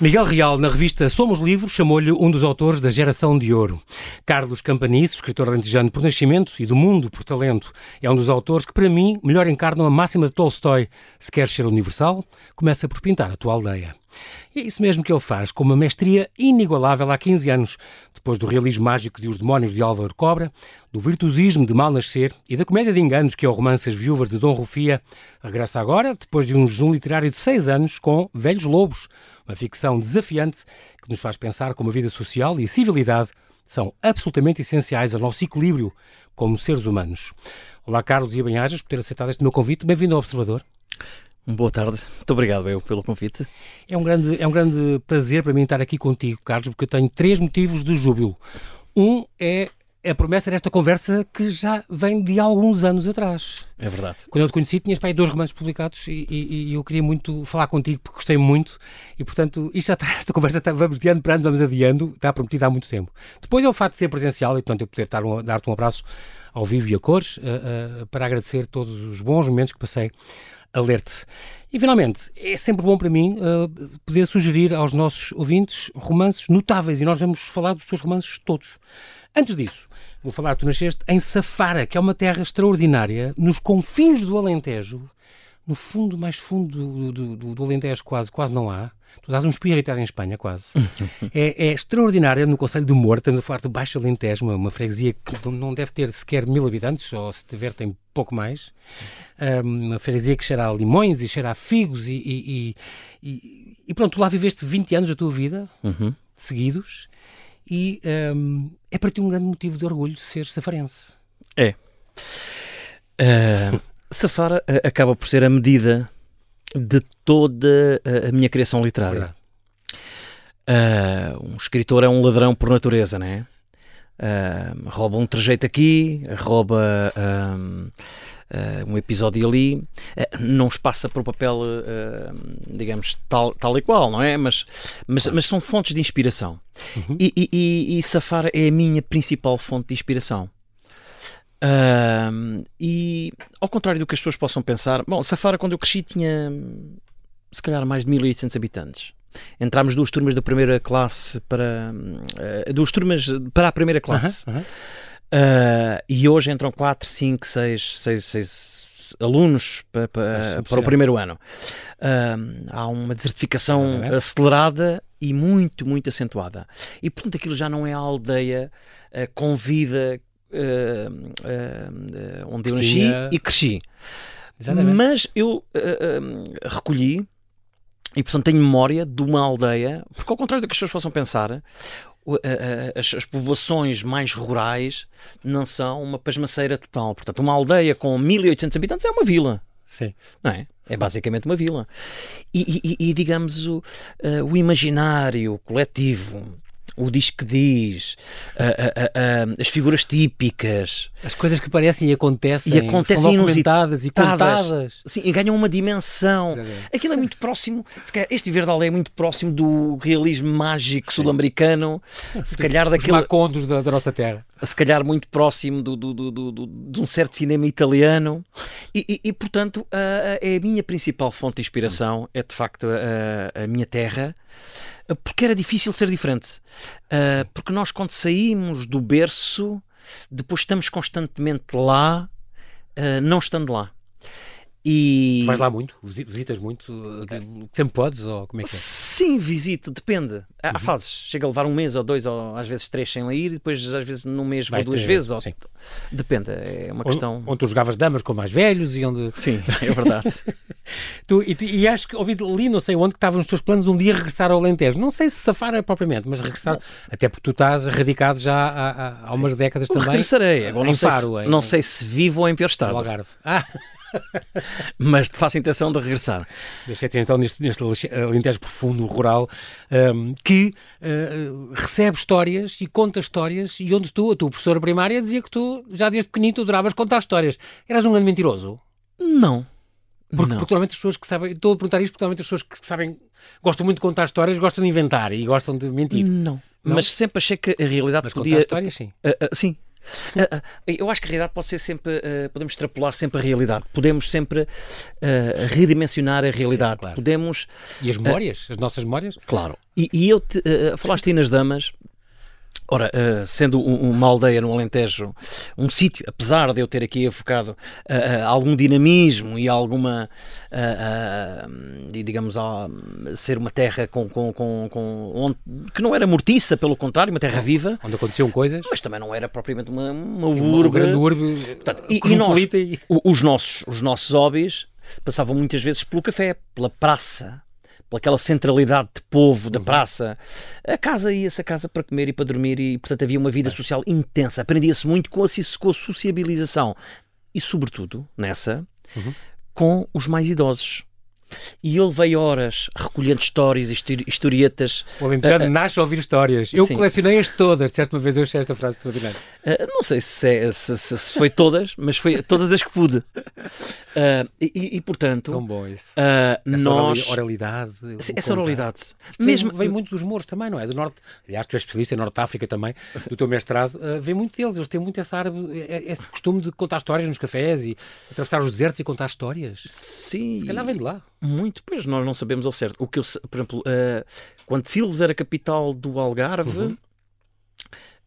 Miguel Real, na revista Somos Livros, chamou-lhe um dos autores da geração de ouro. Carlos Campanice, escritor lentejano por nascimento e do mundo por talento, é um dos autores que, para mim, melhor encarnam a máxima de Tolstói. Se quer ser universal, começa por pintar a tua aldeia. E é isso mesmo que ele faz, com uma mestria inigualável há 15 anos, depois do realismo mágico de Os Demónios de Álvaro Cobra, do virtuosismo de Mal Nascer e da comédia de enganos que é o romance As Viúvas de Dom Rufia, regressa agora, depois de um jejum literário de seis anos, com Velhos Lobos, uma ficção desafiante que nos faz pensar como a vida social e a civilidade são absolutamente essenciais ao nosso equilíbrio como seres humanos. Olá, Carlos e Banhajas, por ter aceitado este meu convite. Bem-vindo ao Observador. Boa tarde, muito obrigado eu pelo convite. É um, grande, é um grande prazer para mim estar aqui contigo, Carlos, porque eu tenho três motivos de júbilo. Um é a promessa desta conversa que já vem de alguns anos atrás. É verdade. Quando eu te conheci, tinhas para aí dois romances publicados e, e, e, eu queria muito falar contigo porque gostei muito e, portanto, isto já está, esta conversa está, vamos de ano para ano, vamos adiando, está prometida há muito tempo. Depois é o fato de ser presencial e, portanto, eu poder um, dar-te um abraço ao vivo e a cores uh, uh, para agradecer todos os bons momentos que passei a ler-te. E finalmente, é sempre bom para mim uh, poder sugerir aos nossos ouvintes romances notáveis e nós vamos falar dos teus romances todos. Antes disso, vou falar, tu nasceste em Safara, que é uma terra extraordinária, nos confins do Alentejo, no fundo, mais fundo do, do, do Alentejo quase, quase não há. Tu dás um espírito em Espanha, quase. é, é extraordinária no Conselho do Morto, estamos a falar de Baixo Alentejo, uma, uma freguesia que não deve ter sequer mil habitantes, ou se tiver tem pouco mais. Um, uma freguesia que cheira a limões e cheira a figos e, e, e, e, pronto, tu lá viveste 20 anos da tua vida, uhum. seguidos, e um, é para ti um grande motivo de orgulho ser safarense. É. Uh, Safara uh, acaba por ser a medida de toda a minha criação literária. Uh, um escritor é um ladrão por natureza, não é? Uh, rouba um trejeito aqui, rouba um, uh, um episódio ali, uh, não os passa para o papel, digamos, tal, tal e qual, não é? Mas, mas, mas são fontes de inspiração. Uhum. E, e, e Safara é a minha principal fonte de inspiração. E ao contrário do que as pessoas possam pensar, bom, Safara, quando eu cresci, tinha se calhar mais de 1800 habitantes. Entrámos duas turmas da primeira classe para. Uh, duas turmas para a primeira classe. Uh e hoje entram 4, 5, 6, 6, 6 alunos para, para, para o primeiro ano. Uh, há uma desertificação acelerada e muito, muito acentuada. E portanto aquilo já não é a aldeia uh, com vida uh, uh, onde eu nasci e cresci. Exatamente. Mas eu recolhi e portanto tenho memória de uma aldeia, porque ao contrário do que as pessoas possam pensar, as, as, povoações mais rurais não são uma pasmaceira total. Portanto, uma aldeia com 1800 habitantes é uma vila. Sim. Não é? É basicamente uma vila. E, e, e digamos, o, uh, o imaginário coletivo o diz que diz, as figuras típicas. As coisas que parecem e acontecem. E acontecem inusitadas e contadas. Sim, e ganham uma dimensão. Aquilo é muito próximo, calhar, este Verde Aldeia é muito próximo do realismo mágico sul-americano, se calhar daquele... Os macondos da, da nossa terra se calhar muito próximo do, do, do, do, de um certo cinema italiano. E, e, e portanto é a minha principal fonte de inspiração é de facto a, a minha terra porque era difícil ser diferente. Uh, porque nós quando saímos do berço depois estamos constantemente lá uh, não estando lá e... Vais lá muito? Visitas muito? Sempre podes? Ou como é que é? Sim, visito, depende. Há uhum. fases. Chega a levar um mês ou dois, ou às vezes três sem lá ir, e depois às vezes num mês vou duas vezes. Ou... Depende, é uma questão. Onde, tu jogavas damas com mais velhos e onde. Sim, é verdade. tu, e, e, acho que ouvi ali, não sei onde, que estavam nos teus planos um dia regressar ao Alentejo. Não sei se safar é propriamente, mas regressar. Não. Até porque tu estás radicado já há, há umas décadas também. Regressarei. Agora, não, sei, se, não sei se vivo ou em pior estado. Algarve. Ah! Mas faço intenção de regressar. Deixei-te então neste, neste Alentejo profundo, rural, um, que uh, recebe histórias e conta histórias, e onde tu, a tua professora primária, dizia que tu, já desde pequenito, adoravas contar histórias. Eras um grande mentiroso? Não. Porque, porque as pessoas que sabem, estou a perguntar isto porque normalmente as pessoas que sabem, gostam muito de contar histórias, gostam de inventar e gostam de mentir. Não. não? Mas sempre achei que a realidade Mas podia. Contar histórias, sim. Uh, uh, sim, eu acho que a realidade pode ser sempre, uh, podemos extrapolar sempre a realidade, podemos sempre uh, redimensionar a realidade, Sim, claro. podemos... E as memórias, as nossas memórias? Claro, e, e eu, te, falaste aí nas damas, Ora, uh, sendo uma aldeia no Alentejo, um sítio, apesar de eu ter aqui evocado uh, uh, algum dinamismo e alguma, digamos, ser uma terra com, com, com, com onde, que não era mortiça, pelo contrário, uma terra viva. Onde aconteciam coisas. Mas também não era propriamente uma, uma Sim, urbe. Uma grande urbe. Portanto, e, e nós, os nossos, os nossos hobbies passavam muitas vezes pelo café, pela praça pelaquela centralidade de povo, da uhum. praça. A casa ia-se a casa para comer e para dormir e, portanto, havia uma vida social intensa. Aprendia-se muito com a, com a sociabilização e, sobretudo, nessa, uhum. com os mais idosos. E ele veio horas recolhendo histórias, historietas. O Alentejano uh, uh, nasce a ouvir histórias. Eu colecionei-as todas. Certa uma vez eu achei esta frase extraordinária. Uh, não sei se, é, se, se, se, foi todas, mas foi todas as que pude. E, e, portanto. Tão bom isso. essa nós. oralidade. Essa oralidade. Mesmo, vem muito dos mouros também, não é? Do Norte. Aliás, tu és especialista em Norte África também, do teu mestrado. vem muito deles. Eles têm muito essa árabe, esse costume de contar histórias nos cafés e atravessar os desertos e contar histórias. Sim. Se calhar vem de lá. Muito, pois nós não sabemos ao certo. O que eu, por exemplo, uh, quando Silves era capital do Algarve, uhum.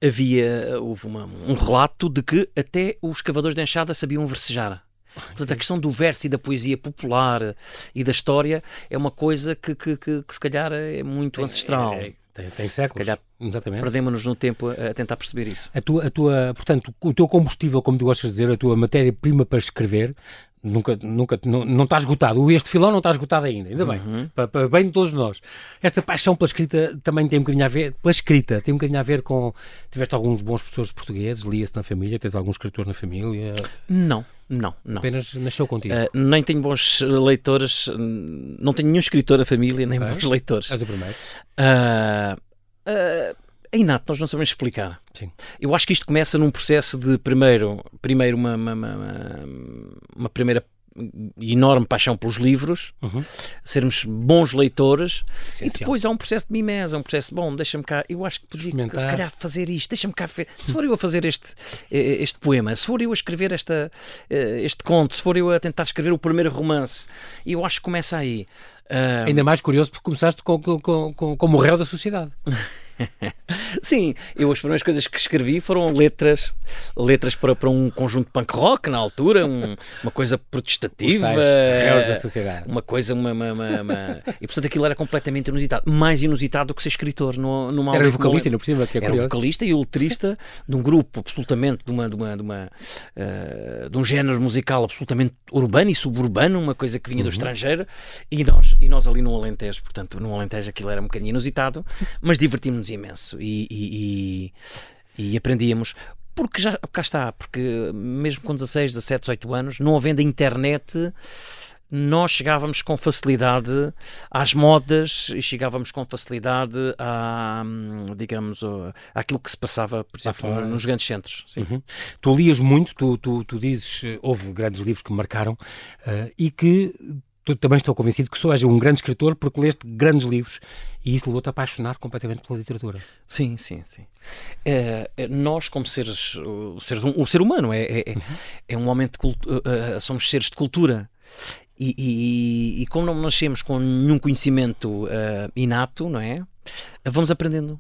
havia houve uma, um relato de que até os cavadores de enxada sabiam versejar. Portanto, a questão do verso e da poesia popular e da história é uma coisa que, que, que, que se calhar é muito é, ancestral. É, é, tem, tem séculos. Se calhar Exatamente. Perdemos-nos no tempo a, a, tentar perceber isso. A tua, a tua, portanto, o teu combustível, como tu gostas de dizer, a tua matéria-prima para escrever, Nunca, nunca, não, não está esgotado. Este filão não está esgotado ainda, ainda bem. Uhum. Para, para, bem de todos nós. Esta paixão pela escrita também tem um bocadinho a ver, pela escrita, tem um bocadinho a ver com. Tiveste alguns bons professores portugueses, lia-se na família, tens algum escritor na família? Não, não, não. Apenas nasceu contigo? Uh, nem tenho bons leitores, não tenho nenhum escritor na família, nem okay. bons leitores. És o primeiro. Uh, uh, é inato, nós não sabemos explicar. Sim. Eu acho que isto começa num processo de, primeiro, primeiro uma, uma, uma, uma primeira enorme paixão pelos livros, uhum. sermos bons leitores Essencial. e depois há um processo de mimese, um processo de, bom, deixa-me cá, eu acho que podia se calhar fazer isto, deixa-me cá, se for eu a fazer este, eh, este poema, se for eu a escrever esta, eh, este conto, se for eu a tentar escrever o primeiro romance, eu acho que começa aí. Uh... Ainda mais curioso porque começaste com, com, com, como réu da sociedade. Sim, eu as primeiras coisas que escrevi foram letras, letras para, para um conjunto punk rock na altura, um, uma coisa protestativa, da sociedade. uma coisa, uma, uma, uma, uma, E portanto aquilo era completamente inusitado, mais inusitado do que ser escritor no, numa Era vocalista, ainda por cima, que é Era vocalista e o letrista de um grupo absolutamente de uma, de uma, de, uma, uh, de um género musical absolutamente urbano e suburbano, uma coisa que vinha uhum. do estrangeiro, e nós, e nós ali no Alentejo, portanto, no Alentejo aquilo era um bocadinho inusitado, mas divertimos aprendemos imenso e, e, e, e aprendíamos porque já cá está, porque mesmo com 16, 17, 18 anos, não havendo a internet, nós chegávamos com facilidade às modas e chegávamos com facilidade a, digamos, àquilo que se passava, por exemplo, nos grandes centros. Uhum. Tu lias muito, tu, tu, tu dizes, houve grandes livros que me marcaram uh, e que tu também estou convencido que sou és um grande escritor porque leste grandes livros e isso levou-te a apaixonar completamente pela literatura. Sim, sim, sim. É, é, nós, como seres, o, seres, o ser humano, é, é, é uhum. é um homem de cultura, uh, uh, somos seres de cultura. E, e, e, como não nascemos com nenhum conhecimento uh, inato, não é? Vamos aprendendo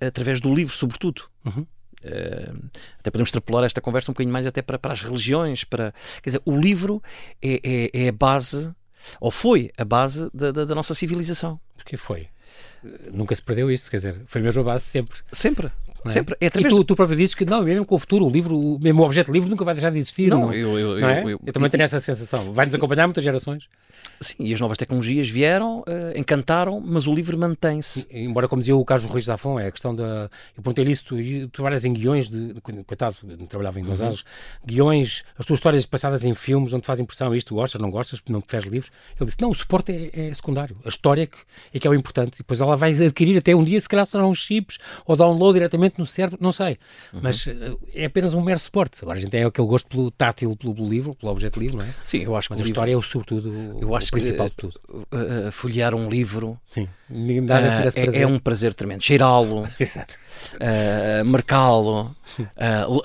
através do livro, sobretudo. Uhum. Uh, até podemos extrapolar esta conversa um bocadinho mais até para, para as religiões, para quer dizer, o livro é, é, é a base ou foi a base da, da, da nossa civilização. Porque foi. Nunca se perdeu isso, quer dizer, foi mesmo a base sempre. Sempre. É? Sempre. É através... E tu, tu próprio dizes que não, mesmo com o futuro, o livro, o mesmo objeto livro nunca vai deixar de existir. Não, não, eu, eu, não é? eu, eu, também tenho essa sensação. Vai-nos acompanhar muitas gerações. Sim, e as novas tecnologias vieram, uh, encantaram, mas o livro mantém-se. Embora, como dizia o Carlos Ruiz Zafon, é a questão da. Eu perguntei-lhe isso, tu, trabalhas em guiões de. Coitado, trabalhava em duas uhum. guiões, as tuas histórias passadas em filmes onde faz impressão isto, gostas, não gostas, não preferes livros. Ele disse: não, o suporte é, é secundário, a história é que, é que é o importante. E depois ela vai adquirir até um dia, se calhar serão uns chips ou download diretamente no cérebro, não sei, uhum. mas uh, é apenas um mero suporte. Agora a gente tem aquele gosto pelo tátil, pelo, pelo livro, pelo objeto livro, não é? Sim, eu acho que mas a livro, história é o sobretudo, eu acho o principal que, de tudo. Uh, folhear um livro Sim. é, é, um prazer tremendo. Cheirá-lo, marcá-lo,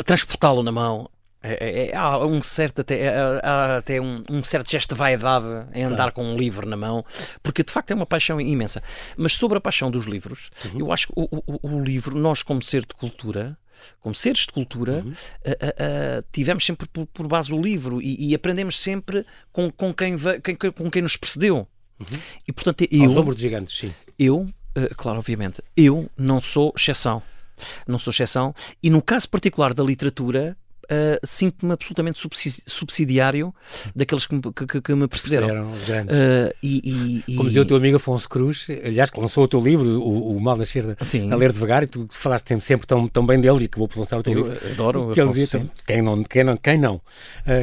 transportá-lo na mão. É, é, é, há um certo até, há até um, um, certo gesto de vaidade em andar claro. com um livro na mão, porque de facto é uma paixão imensa. Mas sobre a paixão dos livros, uhum. eu acho que o, o, o, livro, nós como ser de cultura, como seres de cultura, uhum. uh, uh, tivemos sempre por, por, base o livro e, e aprendemos sempre com, com, quem, quem, com quem nos precedeu. Uhum. E portanto eu. Aos ombros de gigantes, sim. Eu, uh, claro, obviamente, eu não sou exceção. Não sou exceção. E no caso particular da literatura, uh, sinto-me absolutamente subsidiário daqueles que, que, que me precederam. Uh, e, e, Como dizia o teu amigo Afonso Cruz, aliás, que lançou o teu livro, O, o Mal Nascer a Ler Devagar, e tu falaste sempre, sempre tão, tão bem dele e que vou lançar o teu Eu livro. Adoro que ele dizia, quem não, quem não, quem não uh,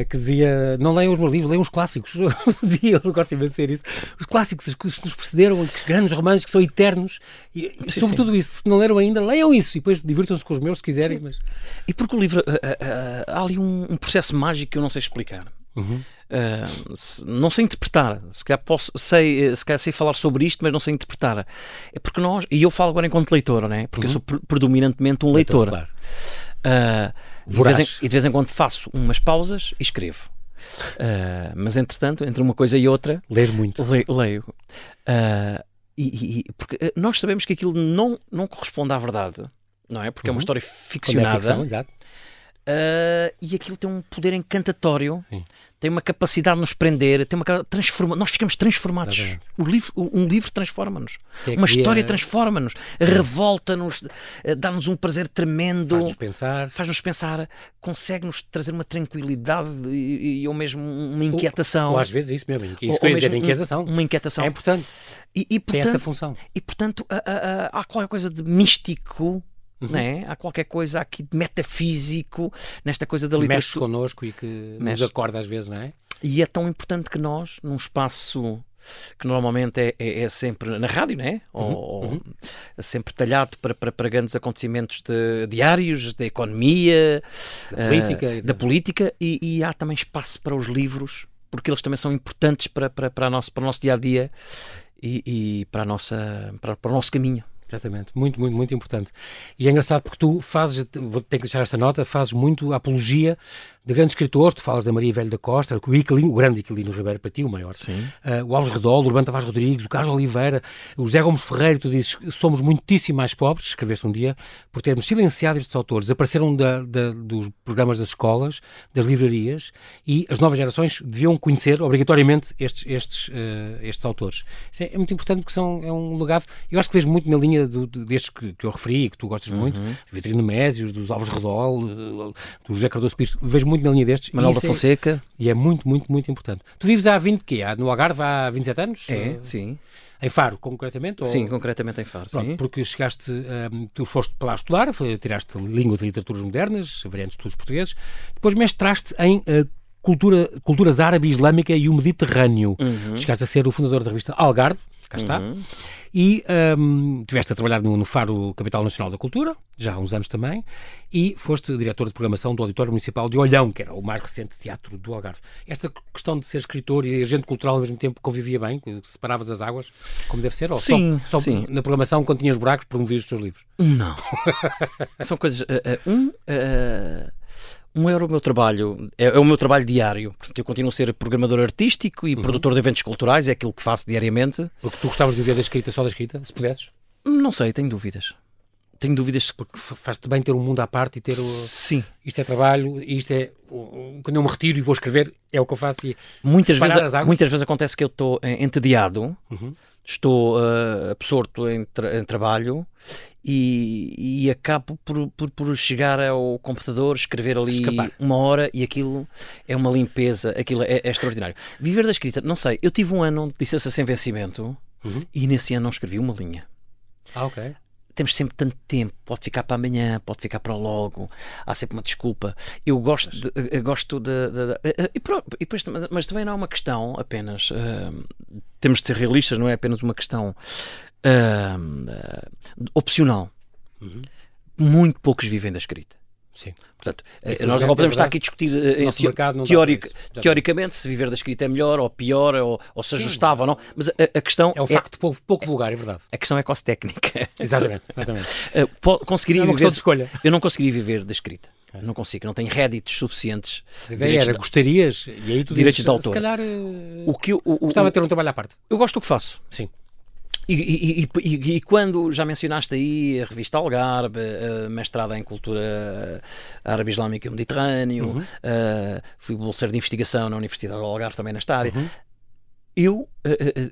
que dizia, não leiam os meus livros, leiam os clássicos. dizia, ele gosta de dizer isso. Os clássicos, os que nos precederam, os grandes romances que são eternos, e, sim, sobretudo sim. isso, se não leram ainda, leiam isso e depois divirtam-se com os meus se quiserem. Mas... E porque o livro. Uh, há ali um, um, processo mágico que eu não sei explicar. Uhum. Uh, se, não sei interpretar. Se calhar, posso, sei, eh, se calhar sei falar sobre isto, mas não sei interpretar. É porque nós, e eu falo agora enquanto leitor, não é? porque uhum. eu sou predominantemente um leitor. leitor claro. uh, e, de em, e, de vez em, quando faço umas pausas e escrevo. Uh, mas entretanto, entre uma coisa e outra, Lês muito. Le, leio. E, e, porque nós sabemos que aquilo não, não corresponde à verdade, não é? Porque uhum. é uma uhum. história ficcionada. É ficção, exato. Uh, e aquilo tem um poder encantatório, Sim. tem uma capacidade de nos prender, tem uma transforma, nós ficamos transformados. O livro, um livro transforma-nos, é uma história é... transforma-nos, revolta-nos, eh, dá-nos um prazer tremendo, faz-nos pensar, faz-nos pensar, consegue-nos trazer uma tranquilidade e, e ou mesmo uma inquietação. Ou, ou às vezes isso mesmo, isso ou, ou mesmo inquietação. uma inquietação. É importante. E, e portanto, tem essa função. E portanto há, há qualquer coisa de místico Uhum. Né? Há qualquer coisa aqui de metafísico nesta coisa da literatura. Mexe connosco e que Mexe. nos acorda às vezes, não é? E é tão importante que nós, num espaço que normalmente é, é, é sempre na rádio, né? Uhum, ou, uhum. sempre talhado para, para, para, grandes acontecimentos de, diários, da economia, da política, uh, da política e, e, há também espaço para os livros, porque eles também são importantes para, para, para, nosso, para o nosso dia a dia e, e para, nossa, para, para o nosso caminho. Exatamente, muito, muito, muito importante. E é engraçado porque tu fazes, vou ter que deixar esta nota, fazes muito apologia de grandes escritores, tu falas da Maria Velho da Costa, o, Iquilino, o grande Iquilino Ribeiro para ti, o maior, uh, o Alves Redol, o Urbano Tavares Rodrigues, o Carlos Oliveira, o José Gomes Ferreira, tu dizes somos muitíssimo mais pobres, escreveste um dia, por termos silenciado estes autores, apareceram da, da, dos programas das escolas, das livrarias, e as novas gerações deviam conhecer obrigatoriamente estes, estes, uh, estes autores. Isso é, é, muito importante porque são, é um legado, eu acho que vejo muito na linha do, destes que, que eu referi, que tu gostas uhum. muito, Vitorino Mésios, dos Alves Redol, uh, do José Cardoso Pires, vejo muito na linha destes. Manuel da é Fonseca. É, e é muito, muito, muito importante. Tu vives há 20, quê? No Algarve há 27 anos? É, sim. Em Faro, concretamente? Ou... Sim, concretamente em Faro, Pronto, sim. Porque chegaste, um, tu foste para lá estudar, tiraste Língua de Literaturas Modernas, variantes de estudos portugueses, depois mestraste em uh, cultura, Culturas Árabe, Islâmica e o Mediterrâneo. Uhum. Chegaste a ser o fundador da revista Algarve, cá está. Uhum e um, tiveste a trabalhar no, no, Faro Capital Nacional da Cultura, já há uns anos também, e foste diretor de programação do Auditório Municipal de Olhão, que era o mais recente teatro do Algarve. Esta questão de ser escritor e agente cultural ao mesmo tempo convivia bem, separavas as águas, como deve ser? Ou sim, só, só sim. na programação, quando tinhas buracos, promovias os teus livros? Não. São coisas... Uh, uh, um... Uh um era o meu trabalho, é, é, o meu trabalho diário. Portanto, eu continuo a ser programador artístico e uhum. produtor de eventos culturais, é aquilo que faço diariamente. Porque tu gostavas de viver da escrita, só da escrita, se pudesses? Não sei, tenho dúvidas. Tenho dúvidas. Porque faz-te bem ter um mundo à parte e ter o. Sim. Isto é trabalho, isto é. Quando eu me retiro e vou escrever, é o que eu faço. E muitas, vezes, muitas vezes acontece que eu estou entediado, uhum. estou uh, absorto em, tra em trabalho e, e acabo por, por, por, chegar ao computador, escrever ali Escapar. uma hora e aquilo é uma limpeza, aquilo é, é, extraordinário. Viver da escrita, não sei, eu tive um ano de licença sem vencimento uhum. e nesse ano não escrevi uma linha. Ah, ok temos sempre tanto tempo, pode ficar para amanhã, pode ficar para logo, há sempre uma desculpa. Eu gosto de, eu gosto de, de, de e, e depois, mas também não é uma questão apenas. Uh, temos de ser realistas, não é apenas uma questão uh, opcional. Uhum. muito poucos vivem da escrita. Sim. Portanto, eh, nós agora podemos é estar aqui a discutir eh, teo- teoric- isso. teoricamente se viver da escrita é melhor ou pior ou, ou se ajustava ou não, mas a, a questão É um facto pouco, pouco vulgar, é verdade. a questão é quase técnica. Exatamente, exatamente. Eh, conseguiria É viver, de escolha. eu não conseguiria viver da escrita. Não consigo, não tenho réditos suficientes. A ideia era, de- gostarias, e aí tu Direitos dizes, de autor. se calhar O que eu, o- o- gostava de ter um trabalho à parte. eu gosto do que faço. Sim. E, e- e- e- quando já mencionaste aí a revista Algarve, a mestrada em cultura árabe islâmica e mediterrâneo, eh, fui bolseiro de investigação na Universidade do Algarve também nesta área, eu eh, eh, eh,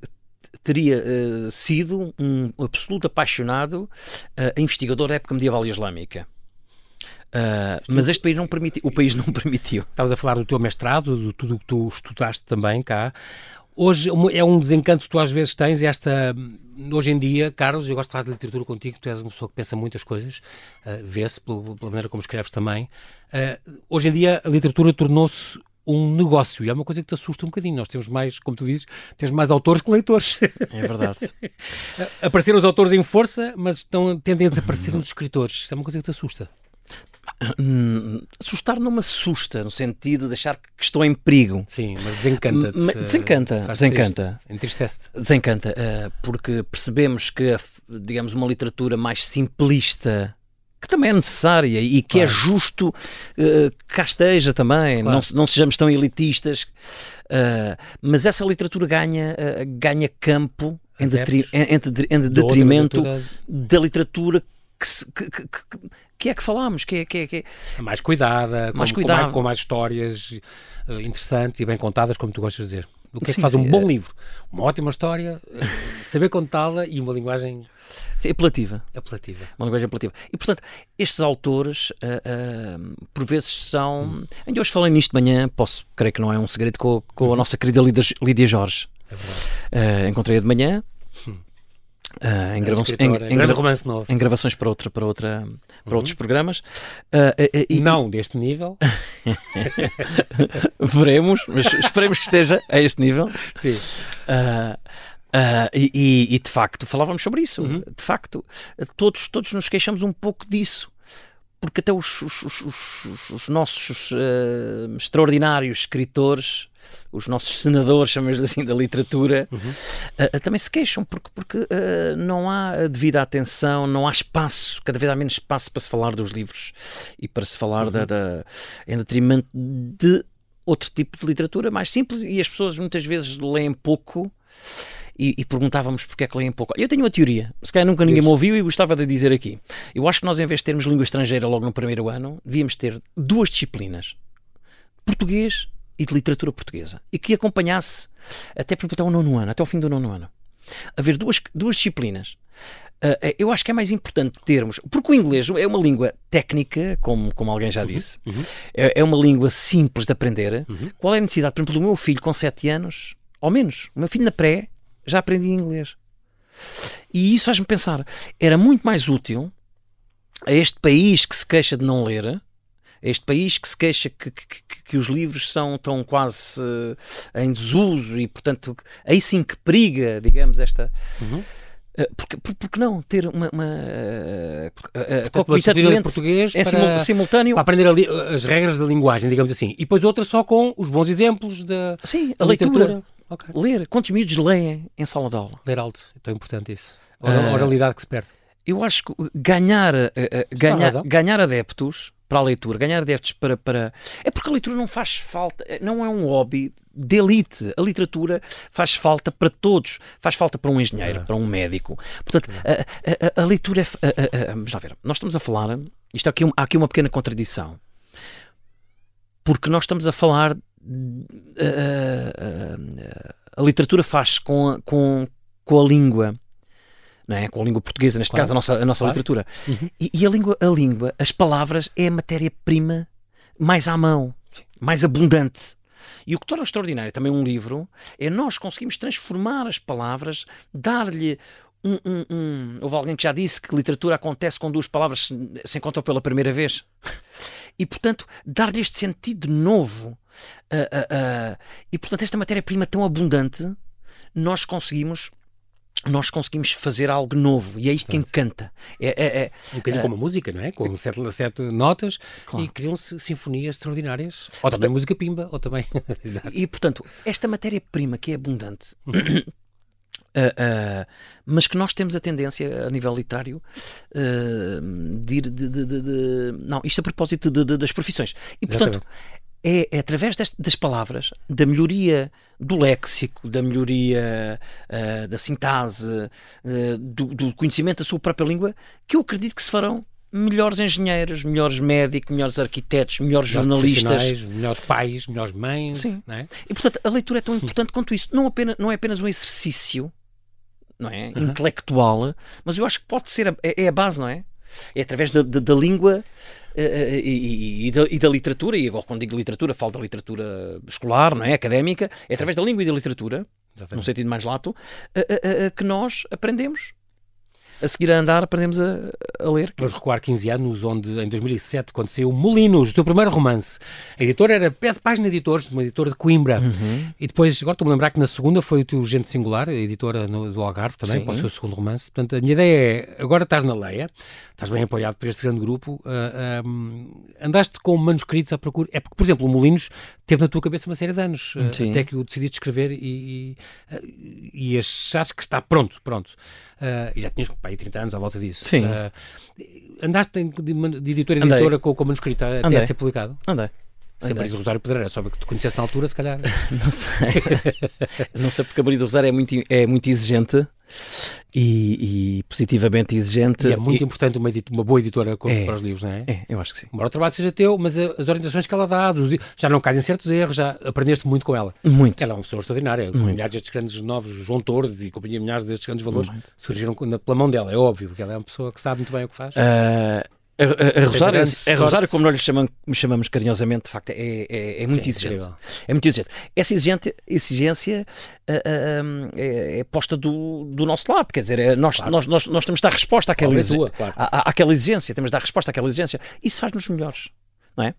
teria eh, sido um absoluto apaixonado eh, investigador da época medieval islâmica. Eh, mas este país não permitiu, o país não permitiu. Estavas a falar do teu mestrado, de tudo o que tu estudaste também cá. Hoje é um desencanto que tu às vezes tens, esta. Hoje em dia, Carlos, eu gosto de falar de literatura contigo, tu és uma pessoa que pensa muitas coisas, eh, vê-se pelo- pela maneira como escreves também. Eh, hoje em dia, a literatura tornou-se um negócio e é uma coisa que te assusta um bocadinho. Nós temos mais, como tu dizes, temos mais autores que leitores. É verdade. Apareceram os autores em força, mas estão, tendem a desaparecer os escritores. Isso é uma coisa que te assusta. Hum, assustar não me assusta, no sentido de achar que estou em perigo. Sim, mas desencanta-te. Desencanta, desencanta. triste, Entristece-te. Desencanta, eh, porque percebemos que, digamos, uma literatura mais simplista, que também é necessária e que é Claro. justo eh, que cá esteja também, Claro. não, não sejamos tão elitistas, eh, mas essa literatura ganha, eh, ganha campo em, detri- em- em em detrimento literatura, da literatura que, que- que- que- é que falamos, que é, que é, que é- mais cuidada, Mais com, cuidada. Com, mais, com mais histórias eh, interessantes e bem contadas, como tu gostas de dizer. O que é Sim, que faz sim, um bom é. livro? Uma ótima história, eh, saber contá-la e uma linguagem é apelativa. apelativa. uma linguagem apelativa. E, portanto, estes autores, ah, ah, por vezes, são. Ainda hoje falei nisto de manhã, posso, creio que não é um segredo, com, com a nossa querida Lídia, Lídia Jorge. É. Ah, Encontrei-a de manhã. Ah, em, grava- em- em em gravações para, outra, para, outra, para outros programas. E- Não deste nível. veremos, mas esperemos que esteja a este nível. Sim. Ah, ah, e, e- de facto falávamos sobre isso. Uhum. De facto, todos, todos nos queixamos um pouco disso. Porque até os, os- os- os- os nossos ah, extraordinários escritores, os nossos senadores, chamamos assim, da literatura, Uhum. ah, também se queixam porque, porque ah, não há devida atenção, não há espaço, cada vez há menos espaço para se falar dos livros e para se falar Uhum. da, da- em detrimento de outro tipo de literatura mais simples e as pessoas muitas vezes leem pouco e, e perguntávamos porque é que leem pouco. Eu tenho uma teoria, se calhar nunca ninguém me ouviu e gostava de dizer aqui. Eu acho que nós, em vez de termos língua estrangeira logo no primeiro ano, devíamos ter duas disciplinas: português e de literatura portuguesa. E que acompanhasse até, até o nono ano, até o fim do nono ano. Haver duas, duas disciplinas. Ah, eu acho que é mais importante termos, porque o inglês é uma língua técnica, como, como alguém já disse, É, é uma língua simples de aprender. Qual é a necessidade? Por exemplo, do meu filho com 7 anos, ao menos, o meu filho na pré, já aprendi inglês. E isso faz-me pensar, era muito mais útil a este país que se queixa de não ler, este país que se queixa que, que- que- que os livros são tão quase eh, em desuso e, portanto, aí sim que periga, digamos, esta. Eh, Porque, por- porque não ter uma. uma eh, Portanto, uma português é para- simul- simultâneo. Para aprender as regras da linguagem, digamos assim. E depois outra só com os bons exemplos da, Sim, da a leitura. literatura. Ok. Ler. Quantos miúdos leem em sala de aula? Ler alto, é tão importante isso. A ora- oralidade que se perde. Eu acho que ganhar, ganhar, ganhar adeptos para a leitura, ganhar adeptos para, para. É porque a leitura não faz falta, não é um hobby de elite. A literatura faz falta para todos. Faz falta para um engenheiro, É. para um médico. Portanto, a, a- a- leitura é. a- vamos lá ver. Nós estamos a falar. Isto aqui, é há aqui uma pequena contradição. Porque nós estamos a falar. eh, eh, eh, a literatura faz com com, com a língua. Não é? Com a língua portuguesa, neste Claro. caso, a nossa, a nossa Claro. literatura. E, e a língua, a língua, as palavras, é a matéria-prima mais à mão, mais abundante. E o que torna extraordinário também um livro é nós conseguimos transformar as palavras, dar-lhe um, um- um- Houve alguém que já disse que literatura acontece com duas palavras se se encontram pela primeira vez. E, portanto, dar-lhe este sentido novo. Ah, ah, ah, e, portanto, esta matéria-prima tão abundante, nós conseguimos nós conseguimos fazer algo novo e é isto que encanta. É, é, é, um bocadinho é, como a música, não é? Com sete, sete notas claro. e criam-se sinfonias extraordinárias. Ou também música pimba, ou também. e, portanto, esta matéria-prima que é abundante. Uh, uh, mas que nós temos a tendência a nível literário uh, de, de, de, de, Não, isto a propósito das profissões. E portanto, é, é, através deste, das palavras, da melhoria do léxico, da melhoria da sintase, do, do conhecimento da sua própria língua, que eu acredito que se farão melhores engenheiros, melhores médicos, melhores arquitetos, melhores, melhores jornalistas, melhores pais, melhores mães. Sim. É? E portanto a leitura é tão importante quanto isso. Não, apenas, não é apenas um exercício não é? Uhum. intelectual, mas eu acho que pode ser a, é, é a base, não é? É através da, da, da língua uh, e, e, e, da, e, da, literatura, e agora quando digo literatura, falo da literatura escolar, não é? Académica, é através da língua e da literatura, Exatamente. num sentido mais lato, que nós aprendemos a seguir a andar aprendemos a, a ler. Vamos recuar 15 anos, onde em 2007, quando saiu Molinos, o teu primeiro romance, a editora era Página Editores, uma editora de Coimbra. Uhum. E depois, agora estou-me a lembrar que na segunda foi o teu Gente Singular, a editora no, do Algarve também, Sim. para o seu segundo romance. Portanto, a minha ideia é, agora estás na Leia, estás bem apoiado por este grande grupo, uh, ah, um, ah, andaste com manuscritos à procura. É porque, por exemplo, o Molinos teve na tua cabeça uma série de anos, uh, até que o decidiste escrever e, e, uh, e achaste que está pronto, pronto. Uh, e já tinhas pai, 30 anos à volta disso. Sim. Andaste de, de editora em editora com, com manuscrito até Andei. a ser publicado? Andei. Sem Marido Rosário Pedreira, só que te conhecesse na altura, se calhar. não sei. não sei porque a Marido Rosário é muito, é muito exigente e, e, positivamente exigente. E é muito e... importante uma, uma, boa editora é, para os livros, não é? É, eu acho que sim. Embora o trabalho seja teu, mas as orientações que ela dá, já não caem em certos erros, já aprendeste muito com ela. Muito. Ela é uma pessoa extraordinária. Muito. Milhares destes grandes novos, João Torres e companhia, milhares destes grandes valores muito. surgiram pela mão dela, é óbvio, porque ela é uma pessoa que sabe muito bem o que faz. Uh a, a, a, Rosário, a, Rosário, como nós lhe chamamos, chamamos carinhosamente, de facto, é, é, é muito Sim, exigente. Incrível. É muito exigente. Essa exigente, exigência é, é, posta do, do nosso lado, quer dizer, é, nós, claro. nós, nós, nós, temos de dar resposta àquela, exi tua, claro. à, àquela exigência, temos de dar resposta àquela exigência. Isso faz-nos melhores, não é?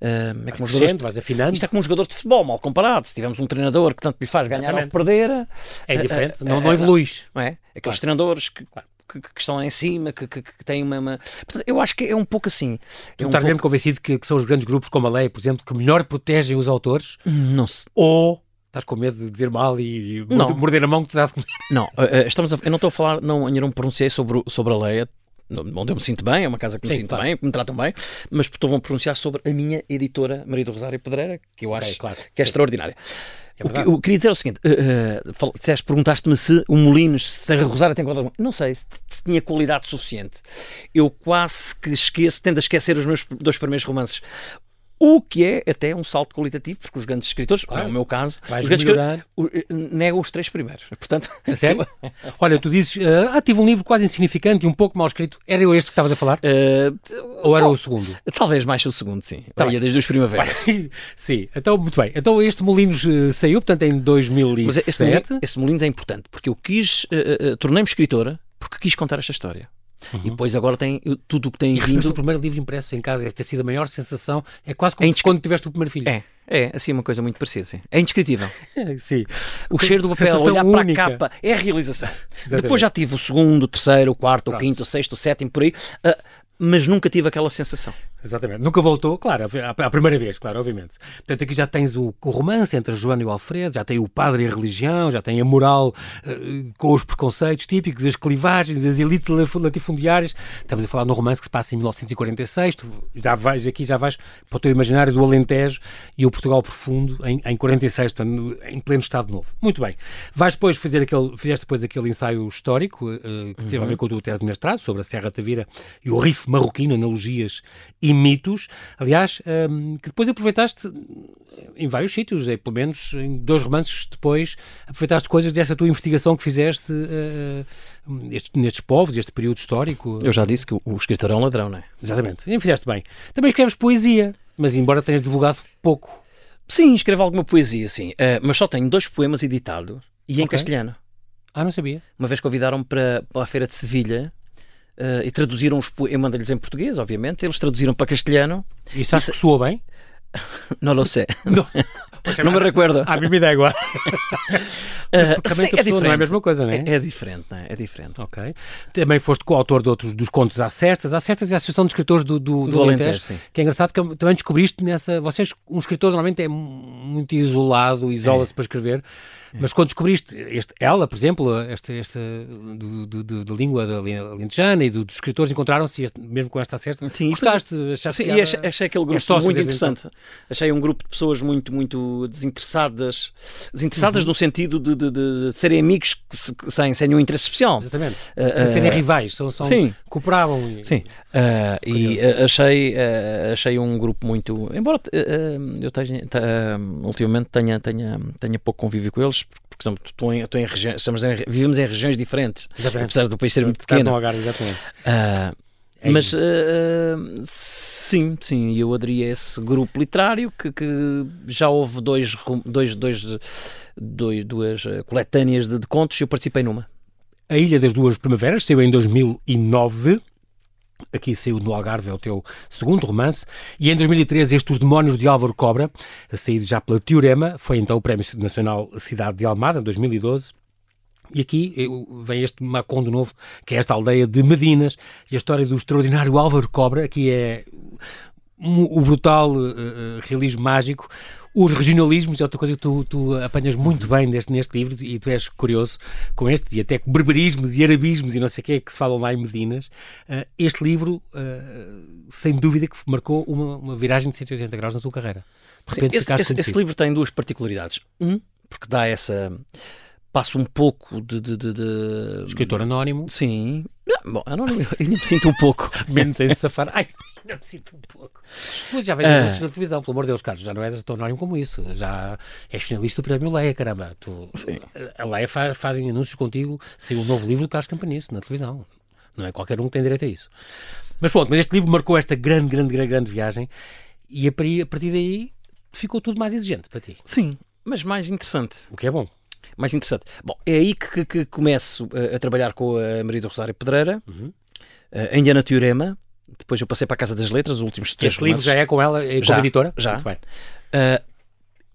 Uh, é como os jogadores, vais afinando. Isto é como um jogador de futebol, mal comparado. Se tivermos um treinador que tanto lhe faz ganhar Exatamente. ou perder, é diferente, uh, uh, não, não evoluís. Não é? Aqueles claro. treinadores que, claro que, que, estão lá em cima, que, que, que têm uma, uma, Portanto, eu acho que é um pouco assim. Tu é um estás pouco... mesmo convencido que, que, são os grandes grupos como a lei, por exemplo, que melhor protegem os autores? Não sei. Ou estás com medo de dizer mal e, não. morder a mão que te dá de comer? Não, uh, estamos a, eu não estou a falar, não, ainda não pronunciei sobre, sobre a lei, onde eu me sinto bem, é uma casa que me Sim, sinto claro. bem, que me tratam bem, mas estou a pronunciar sobre a minha editora Maria do Rosário Pedreira, que eu acho okay, claro. que é Sim. extraordinária. É o que eu queria dizer é o seguinte: uh, uh, disseste, perguntaste-me se o Molinos, se a Rosário tem qualidade. Não sei se, se, tinha qualidade suficiente. Eu quase que esqueço, tendo a esquecer os meus dois primeiros romances. O que é até um salto qualitativo, porque os grandes escritores, claro. é o meu caso, os grandes escritores eh, negam os três primeiros. Portanto, a sério? Olha, tu dizes, uh, ah, tive um livro quase insignificante e um pouco mal escrito. Era eu este que estavas a falar? Uh, Ou era o segundo? Talvez mais o segundo, sim. Tá Ia desde os primaveras. sim, então muito bem. Então este Molinos uh, saiu, portanto, em 2007. Mas este, este Molinos é importante, porque eu quis, tornei-me escritora porque quis contar esta história. Uhum. E depois agora tem tudo o que tem e vindo. o primeiro livro impresso em casa, deve ter sido a maior sensação. É quase como é quando tiveste o primeiro filho. É, é, assim uma coisa muito parecida. Sim. É indescritível. sim. O cheiro do papel, olhar única. para a capa, é a realização. Exatamente. Depois já tive o segundo, o terceiro, o quarto, Pronto. o quinto, o sexto, o sétimo, por aí. Uh, mas nunca tive aquela sensação. Exatamente. Nunca voltou, claro, a primeira vez, claro, obviamente. Portanto, aqui já tens o, o romance entre Joana e o Alfredo, já tem o padre e a religião, já tem a moral uh, com os preconceitos típicos, as clivagens, as elites latifundiárias. Estamos a falar no romance que se passa em 1946. Tu já vais aqui, já vais para o teu imaginário do Alentejo e o Portugal profundo em, em 46, portanto, em pleno Estado Novo. Muito bem. Vais depois fazer aquele, fizeste depois aquele ensaio histórico uh, que teve a ver uhum. com a tua tese de mestrado sobre a Serra Tavira e o Rifo marroquino, analogias e mitos, aliás, um, que depois aproveitaste em vários sítios, é, pelo menos em dois romances depois, aproveitaste coisas desta tua investigação que fizeste uh, estes, nestes povos, este período histórico. Eu já disse que o, escritor é um ladrão, não é? Exatamente, e fizeste bem. Também escreves poesia, mas embora tenhas divulgado pouco. Sim, escrevo alguma poesia, sim, uh, mas só tenho dois poemas editados e em okay. castelhano. Ah, não sabia. Uma vez convidaram-me para, para a Feira de Sevilha Uh, e traduziram os poemas, eu mandei-lhes em português, obviamente, eles traduziram para castelhano. E sabes que soou bem? não lo sei. Não. não me recordo. A mim me dá igual. É diferente. Não é a mesma coisa, não é? É, é diferente, não é? É diferente. Ok. Também foste coautor de outros dos contos às cestas. Às cestas é a Associação de Escritores do, do, do, do Alentejo, sim. que é engraçado que também descobriste nessa... Vocês, um escritor normalmente é muito isolado, isola-se é. para escrever. Mas quando descobriste este, ela, por exemplo, esta, esta do, do, do, da língua da lentejana e dos escritores encontraram-se mesmo com esta acerta, sim, gostaste? Achaste sim, achei, achei aquele grupo muito interessante. Então. Achei um grupo de pessoas muito, muito desinteressadas, desinteressadas uhum. no sentido de, de, de, serem amigos se, sem, sem nenhum interesse especial. Exatamente. Uh, serem rivais, são, são, sim. cooperavam. E, sim. Uh, e achei, achei um grupo muito. Embora eu tenha, ultimamente tenha, tenha, tenha pouco convívio com eles, porque exemplo, estou em, em estamos em, vivemos em regiões diferentes, exatamente. apesar do país ser muito pequeno. exatamente. Uh, é mas uh, sim, sim, eu aderi a esse grupo literário que, que já houve dois, dois, dois, dois duas coletâneas de, de contos e eu participei numa. A Ilha das Duas Primaveras saiu em 2009 Aqui saiu no Algarve, é o teu segundo romance. E em 2013, este Os Demónios de Álvaro Cobra, saído já pela Teorema, foi então o Prémio Nacional Cidade de Almada, em 2012. E aqui vem este Macondo novo, que é esta aldeia de Medinas, e a história do extraordinário Álvaro Cobra, aqui é o brutal uh, realismo mágico, os regionalismos é outra coisa que tu, tu apanhas muito bem neste, neste livro e tu és curioso com este, e até com berberismos e arabismos e não sei o que é que se falam lá em Medinas. Uh, este livro, uh, sem dúvida, que marcou uma, uma, viragem de 180 graus na tua carreira. De repente Sim, esse, esse, esse livro tem duas particularidades. Um, porque dá essa passa um pouco de, de, de, de... Escritor anónimo. Sim. Bom, anónimo, ainda me sinto um pouco. Menos em safar. Ai, ainda me sinto um pouco. Mas já vejo uh... na televisão, pelo amor de Deus, Carlos, já não és tão anónimo como isso. Já és finalista do Prémio Leia, caramba. Tu, Sim. A Leia faz, fazem anúncios contigo, saiu um novo livro do Carlos Campanice na televisão. Não é qualquer um que tem direito a isso. Mas pronto, mas este livro marcou esta grande, grande, grande, grande viagem e a partir daí ficou tudo mais exigente para ti. Sim, mas mais interessante. O que é bom mais interessante. Bom, é aí que, que começo a, a, trabalhar com a Maria do Rosário Pedreira, uhum. uh, em Ana Teorema. Depois eu passei para a Casa das Letras, os últimos três Este livro já é com ela, é com já, a editora? Já. Muito bem. Uh,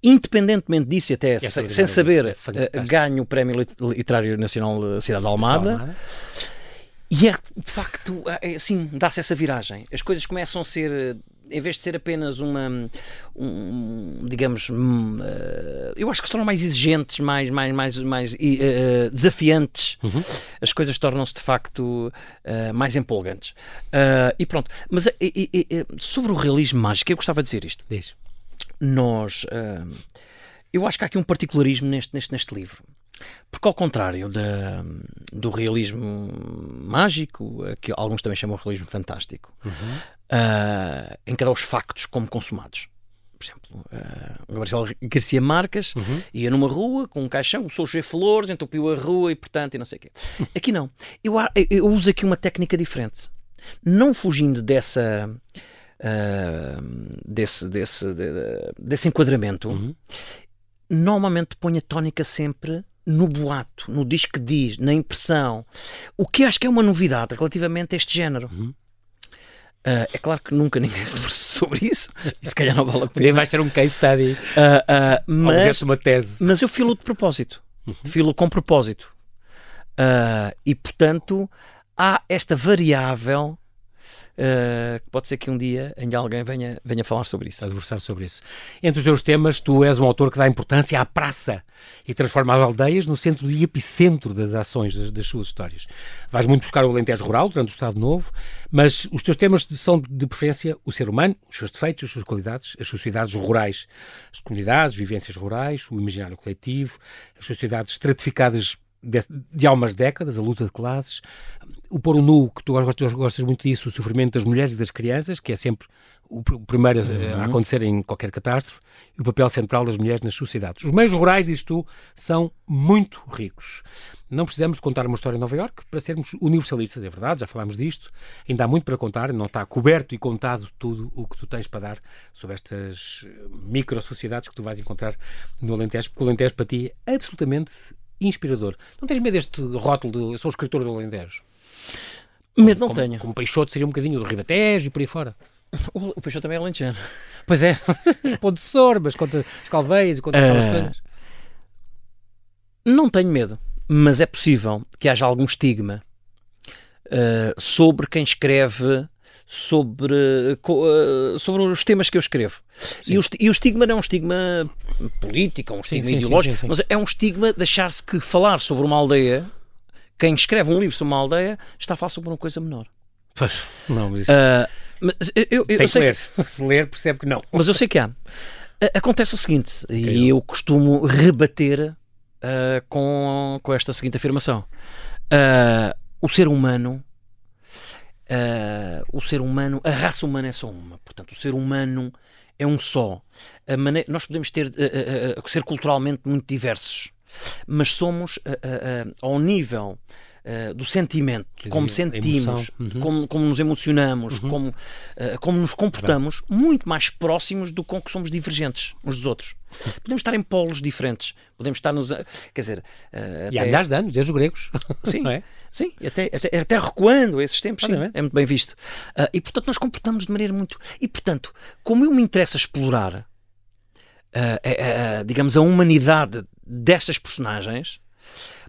independentemente disso, e até é sem saber, é uh, ganho o Prémio Literário Nacional Cidade de Almada. Almada. E é, de facto, é, assim, dá-se essa viragem. As coisas começam a ser em vez de ser apenas uma, um, digamos, um, uh, eu acho que se tornam mais exigentes, mais, mais, mais, mais uh, desafiantes, uhum. as coisas tornam-se de facto uh, mais empolgantes. e pronto, mas sobre o realismo mágico, eu gostava de dizer isto. Diz. Nós, eu acho que há aqui um particularismo neste, neste, neste livro. Porque, ao contrário da, do realismo mágico, que alguns também chamam de realismo fantástico, uhum. uh, encarar os factos como consumados. Por exemplo, uh, Gabriel Garcia Marques uhum. ia numa rua com um caixão, começou a chover flores, entupiu a rua e, portanto, e não sei o quê. Aqui não. Eu, eu uso aqui uma técnica diferente. Não fugindo dessa. Uh, desse, desse, de, desse enquadramento, uhum. normalmente ponho a tónica sempre no boato, no diz que diz, na impressão. O que acho que é uma novidade relativamente a este género. Uhum. Uh, é claro que nunca ninguém se debruçou sobre isso, e se calhar não vale a pena. vai ser um case study, uh, uh, mas, uma tese. Mas eu filo de propósito, uhum. filo com propósito. e portanto, há esta variável Uh, pode ser que um dia ainda alguém venha, venha falar sobre isso. A sobre isso. Entre os teus temas, tu és um autor que dá importância à praça e transforma as aldeias no centro e epicentro das ações das, das, suas histórias. Vais muito buscar o Alentejo Rural durante o Estado Novo, mas os teus temas são de preferência o ser humano, os seus defeitos, as suas qualidades, as sociedades rurais, as comunidades, vivências rurais, o imaginário coletivo, as sociedades estratificadas de, de há umas décadas, a luta de classes, o pôr o nu, que tu gostas, gostas muito disso, o sofrimento das mulheres e das crianças, que é sempre o, primeiro uhum. a acontecer em qualquer catástrofe, e o papel central das mulheres nas sociedades. Os meios rurais, tu, são muito ricos. Não precisamos de contar uma história em Nova Iorque para sermos universalistas, é verdade, já falámos disto, ainda há muito para contar, não está coberto e contado tudo o que tu tens para dar sobre estas micro-sociedades que tu vais encontrar no Alentejo, porque o Alentejo para ti é absolutamente inspirador. Não tens medo deste rótulo de eu sou escritor do Alentejo? Medo não como, tenho. Como Peixoto seria um bocadinho do Ribatejo e por aí fora. O, o Peixoto também é alentejano. Pois é, ponto de Sor, mas contra as Calveias e contra Eh, aquelas coisas. Não tenho medo, mas é possível que haja algum estigma eh, sobre quem escreve sobre, eh, sobre os temas que eu escrevo. E o, e o estigma não é um estigma político, é um estigma sim, ideológico, sim, sim. mas é um estigma de achar-se que falar sobre uma aldeia, quem escreve um livro sobre uma aldeia, está a falar sobre uma coisa menor. Pois, não, mas isso Ah, mas eu, eu- eu que sei ler. Se ler, percebe que não. mas eu sei que há. Acontece o seguinte, e eu costumo rebater ah, com, com esta seguinte afirmação. Ah, o ser humano, ah, o ser humano, a raça humana é só uma. Portanto, o ser humano é um só. A mane- nós podemos ter, ah, ah, ser culturalmente muito diversos, mas somos ao nível ah, do sentimento, Quer como sentimos. Uhum. como, como nos emocionamos, como, ah, como nos comportamos, muito mais próximos do com que somos divergentes uns dos outros. Podemos estar em polos diferentes, podemos estar nos. Quer dizer, ah, E há até- milhares de anos, desde os gregos. Sim, Não é? sim até, até, até recuando a esses tempos, sim, é muito bem visto. Ah, e portanto, nós comportamos de maneira muito. E portanto, como eu me interessa explorar, ah, digamos, a humanidade destas personagens,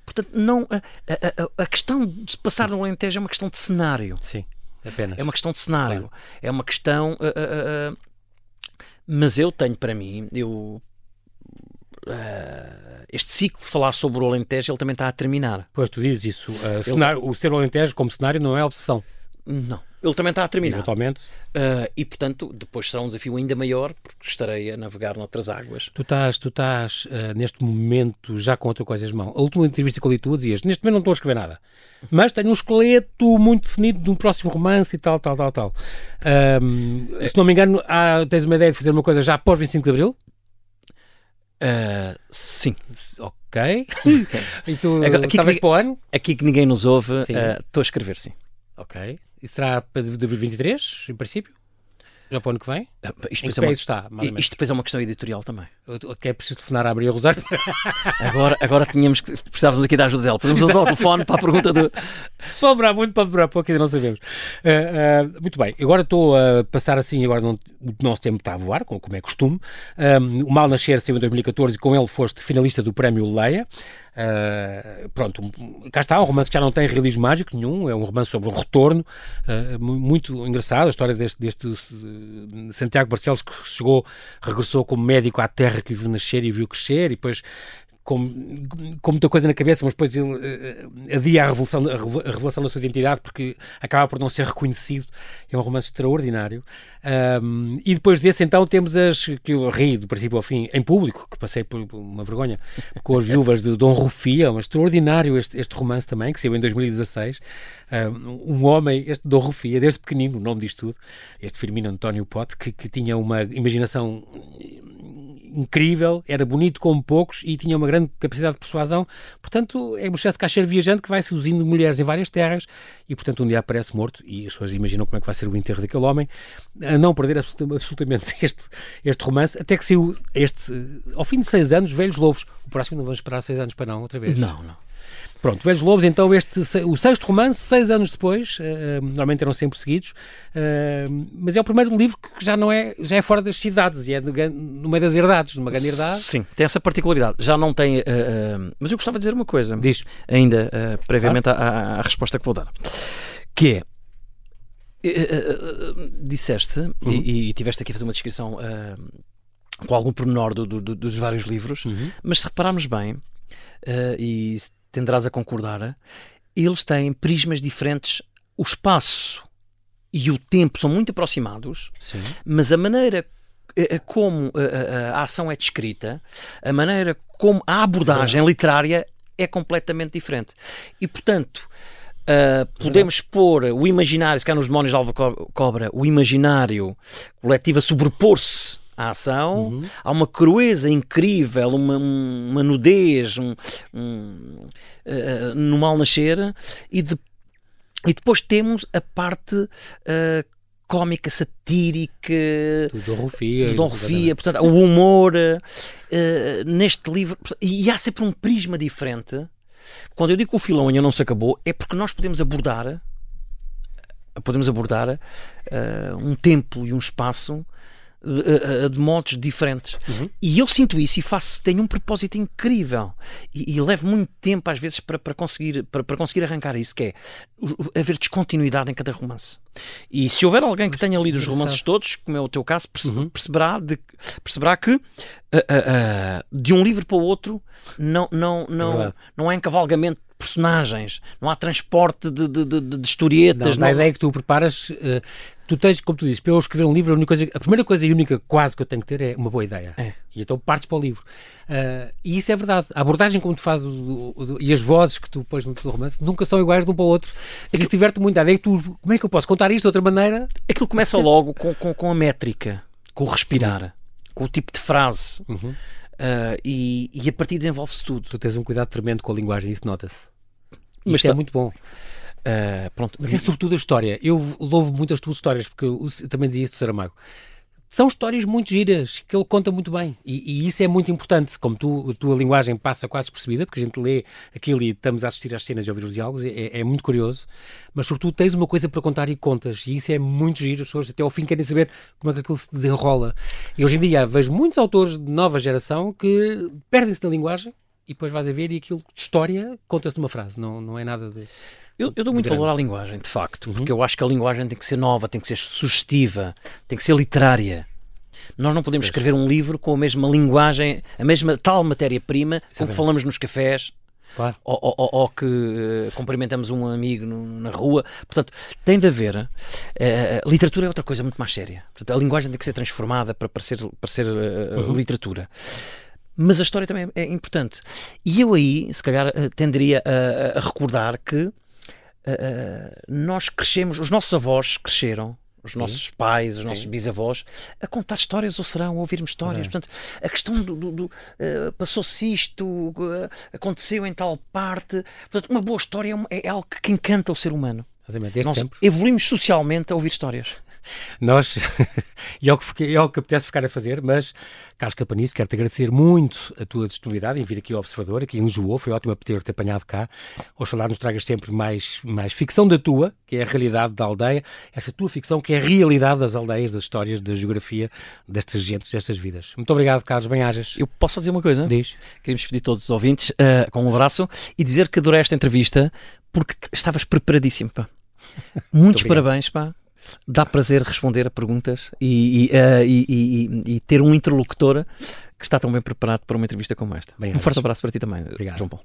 portanto, não, a, a- a- questão de passar no Alentejo é uma questão de cenário. Sim, apenas. É uma questão de cenário. É uma questão. ah, ah, mas eu tenho para mim, eu. ah, este ciclo de falar sobre o Alentejo ele também está a terminar. Pois tu dizes isso. uh, cenário- o ser Alentejo como cenário não é obsessão. Não. Ele também está a terminar. Eventualmente. Ah, e portanto, depois será um desafio ainda maior, porque estarei a navegar noutras águas. Tu estás, tu estás uh, neste momento já com outra coisa em mão. A última entrevista que eu li tu dizias, neste momento não estou a escrever nada, mas tenho um esqueleto muito definido de um próximo romance e tal, tal, tal, tal. Se não me engano, há- tens uma ideia de fazer uma coisa já após 25 de Abril? Ah, sim. Ok. e tu, Agora, aqui talvez que- para o ano? Aqui que ninguém nos ouve, estou a escrever, sim. Ok. E será para 2023, em princípio? Já para o ano que vem? Ah, Isto depois, é uma, está, isto depois é uma questão editorial também. Que é preciso telefonar a abrir a Rosário? Agora, agora tínhamos que precisávamos aqui da ajuda dela. Podemos usar o telefone para a pergunta do. Pode demorar muito, pode demorar pouco, ainda não sabemos. Ah, ah, muito bem, agora estou a passar assim, agora não, o nosso tempo está a voar, como, é costume. Ah, o Mal Nascer saiu em 2014 e com ele foste finalista do Prémio Leia. Ah, pronto, um- cá está, um romance que já não tem realismo mágico nenhum, é um romance sobre o retorno, ah, mu- muito engraçado, a história deste, deste eh, Santiago Barcelos que chegou, regressou como médico à terra que viu nascer e viu crescer e depois com, com muita coisa na cabeça, mas depois ele eh, adia a, revolução, a reve- a revelação da sua identidade porque acaba por não ser reconhecido. É um romance extraordinário. Ahm, e depois desse, então, temos as que eu ri do princípio ao fim, em público, que passei por uma vergonha, com as viúvas de Dom Rufia. Um extraordinário este, este romance também, que saiu em 2016. Ahm, um homem, este Dom Rufia, desde pequenino, o nome diz tudo, este Firmino António Pote, que, que tinha uma imaginação incrível, era bonito como poucos e tinha uma grande capacidade de persuasão. Portanto, é uma espécie de caixeiro viajante que vai seduzindo mulheres em várias terras e, portanto, um dia aparece morto e as pessoas imaginam como é que vai ser o enterro daquele homem. A não perder absoluta- absolutamente este, este romance, até que saiu este, ao fim de seis anos, Velhos Lobos. O próximo não vamos esperar seis anos para não, outra vez. Não, não. Pronto, Velhos Lobos, então, este, o sexto romance, seis anos depois, eh, normalmente eram sempre seguidos, eh, mas é o primeiro livro que já não é, já é fora das cidades e é no, no meio das herdades, numa grande herdade. Sim, tem essa particularidade. Já não tem. ah, mas eu gostava de dizer uma coisa. Diz. ainda previamente à, à- à resposta que vou dar. Que é. disseste e, e tiveste aqui a fazer uma descrição ah, com algum pormenor do- do- do- dos vários livros, Uhum. mas se repararmos bem, ah, e se tenderás a concordar, eles têm prismas diferentes. O espaço e o tempo são muito aproximados, Sim. mas a maneira como eh, eh, a ação é descrita, a maneira como a abordagem literária é completamente diferente. E, portanto, eh, podemos pôr o imaginário, se cá nos Demónios de Alva Co- Cobra, o imaginário coletivo a sobrepor-se à ação, há uma crueza incrível, uma, uma nudez um, um, eh, no mal nascer, e, de- e depois temos a parte eh, cómica, satírica, Do Dom Rufia. do Dom Rufia, portanto, o humor eh, neste livro, e há sempre um prisma diferente. Quando eu digo que o filão ainda não se acabou, é porque nós podemos abordar podemos abordar uh, um tempo e um espaço de, de modos diferentes. Uhum. E eu sinto isso e faço, tenho um propósito incrível e, e levo muito tempo às vezes para, para, conseguir, para, para conseguir arrancar isso, que é haver descontinuidade em cada romance. E se houver alguém que tenha lido os romances todos, como é o teu caso, uhum. perceberá, de, perceberá que uh, uh, uh, de um livro para o outro não, não, não, é não há encavalgamento de personagens, não há transporte de, de, de, de historietas. Não, não... A ideia que tu preparas tu tens, como tu dizes, para eu escrever um livro, a, única coisa, a primeira coisa e única quase que eu tenho que ter é uma boa ideia. É. E então partes para o livro. Uh, e isso é verdade. A abordagem como tu fazes o, o, e as vozes que tu pões no teu romance nunca são iguais de um para o outro. É que diverte muito. É que tu, como é que eu posso contar isto de outra maneira? Aquilo começa logo com, com, com a métrica, com o respirar, com o tipo de frase. Uhum. Uh, e, e a partir desenvolve-se tudo. Tu tens um cuidado tremendo com a linguagem, isso nota-se. Mas é tá... muito bom. Uh, pronto. Mas é sobretudo a história. Eu louvo muito as tuas histórias, porque eu, eu também dizia isso do Saramago. São histórias muito giras, que ele conta muito bem. E, e isso é muito importante. Como tu, a tua linguagem passa quase percebida, porque a gente lê aquilo e estamos a assistir às cenas e ouvir os diálogos, é, é muito curioso. Mas, sobretudo, tens uma coisa para contar e contas. E isso é muito giro. As pessoas até ao fim querem saber como é que aquilo se desenrola. E hoje em dia vejo muitos autores de nova geração que perdem-se na linguagem e depois vais a ver e aquilo de história conta-se numa frase. Não, não é nada de eu, eu dou muito valor à linguagem, de facto, uhum. porque eu acho que a linguagem tem que ser nova, tem que ser sugestiva, tem que ser literária. Nós não podemos escrever um livro com a mesma linguagem, a mesma tal matéria-prima com que falamos nos cafés, Claro. Ou, ou, ou, que uh, cumprimentamos um amigo no, na rua. Portanto, tem de haver. Uh, literatura é outra coisa muito mais séria. Portanto, a linguagem tem que ser transformada para, para ser, para ser uh, uhum. literatura. Mas a história também é, importante. E eu aí, se calhar, tenderia a, a recordar que uh, nós crescemos, os nossos avós cresceram, os Sim. nossos pais, os Sim. nossos bisavós, a contar histórias ou serão a ouvir-me histórias. É. Portanto, a questão do, do, do uh, passou-se isto, uh, aconteceu em tal parte. Portanto, uma boa história é, é algo que encanta o ser humano. Nós sempre. evoluímos socialmente a ouvir histórias. Nós, e é o, que, é o que apetece ficar a fazer, mas, Carlos Capanice, quero-te agradecer muito a tua disponibilidade em vir aqui ao Observador, aqui em Lisboa, foi ótimo ter-te apanhado cá. Oxalá nos tragas sempre mais, mais ficção da tua, que é a realidade da aldeia, essa tua ficção que é a realidade das aldeias, das histórias, da geografia destas gentes, destas vidas. Muito obrigado, Carlos Benhajas. Eu posso só dizer uma coisa? Diz. Queríamos pedir a todos os ouvintes uh, com um abraço e dizer que adorei esta entrevista porque estavas preparadíssimo, pá. Muitos parabéns, pá dá prazer responder a perguntas e, e, uh, e, e, ter um interlocutor que está tão bem preparado para uma entrevista como esta. Bem, um forte abraço para ti também, Obrigado. João Paulo.